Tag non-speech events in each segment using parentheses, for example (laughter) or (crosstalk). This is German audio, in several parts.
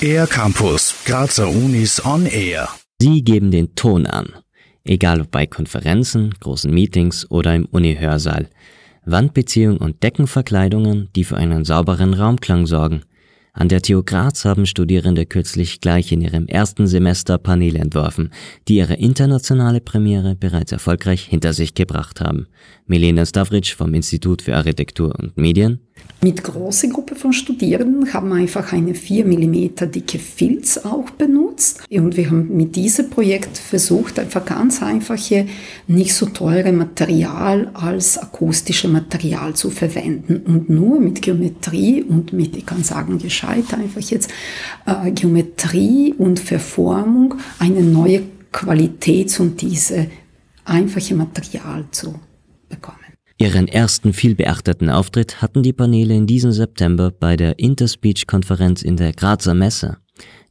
Air Campus, Grazer Unis on Air. Sie geben den Ton an. Egal ob bei Konferenzen, großen Meetings oder im Uni-Hörsaal. Wandbeziehung und Deckenverkleidungen, die für einen sauberen Raumklang sorgen. An der TU Graz haben Studierende kürzlich gleich in ihrem ersten Semester Paneele entworfen, die ihre internationale Premiere bereits erfolgreich hinter sich gebracht haben. Milena Stavric vom Institut für Architektur und Medien mit großer Gruppe von Studierenden haben wir einfach eine 4 mm dicke Filz auch benutzt. Und wir haben mit diesem Projekt versucht, einfach ganz einfache, nicht so teure Material als akustische Material zu verwenden. Und nur mit Geometrie und mit, ich kann sagen, gescheit einfach jetzt, äh, Geometrie und Verformung eine neue Qualität und diese einfache Material zu bekommen. Ihren ersten vielbeachteten Auftritt hatten die Paneele in diesem September bei der Interspeech-Konferenz in der Grazer Messe.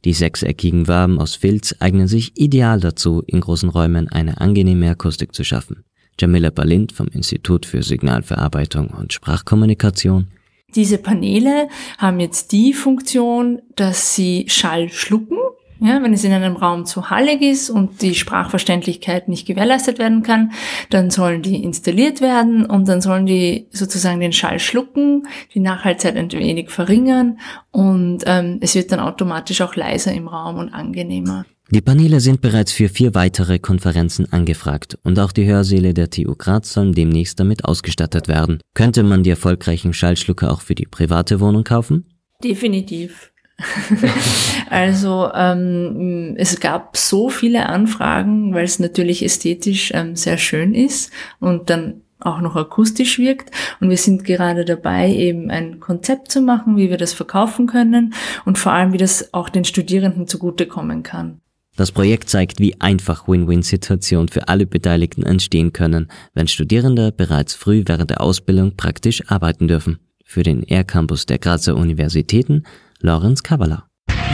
Die sechseckigen Waben aus Filz eignen sich ideal dazu, in großen Räumen eine angenehme Akustik zu schaffen. Jamila Balint vom Institut für Signalverarbeitung und Sprachkommunikation. Diese Paneele haben jetzt die Funktion, dass sie Schall schlucken ja, wenn es in einem Raum zu hallig ist und die Sprachverständlichkeit nicht gewährleistet werden kann, dann sollen die installiert werden und dann sollen die sozusagen den Schall schlucken, die Nachhaltzeit ein wenig verringern und ähm, es wird dann automatisch auch leiser im Raum und angenehmer. Die Paneele sind bereits für vier weitere Konferenzen angefragt und auch die Hörsäle der TU Graz sollen demnächst damit ausgestattet werden. Könnte man die erfolgreichen Schallschlucker auch für die private Wohnung kaufen? Definitiv. (laughs) also ähm, es gab so viele Anfragen, weil es natürlich ästhetisch ähm, sehr schön ist und dann auch noch akustisch wirkt. Und wir sind gerade dabei, eben ein Konzept zu machen, wie wir das verkaufen können und vor allem, wie das auch den Studierenden zugutekommen kann. Das Projekt zeigt, wie einfach Win-Win-Situationen für alle Beteiligten entstehen können, wenn Studierende bereits früh während der Ausbildung praktisch arbeiten dürfen. Für den Air Campus der Grazer Universitäten Lorenz Kavala.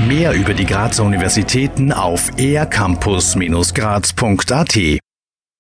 Mehr über die Grazer Universitäten auf ercampus-graz.at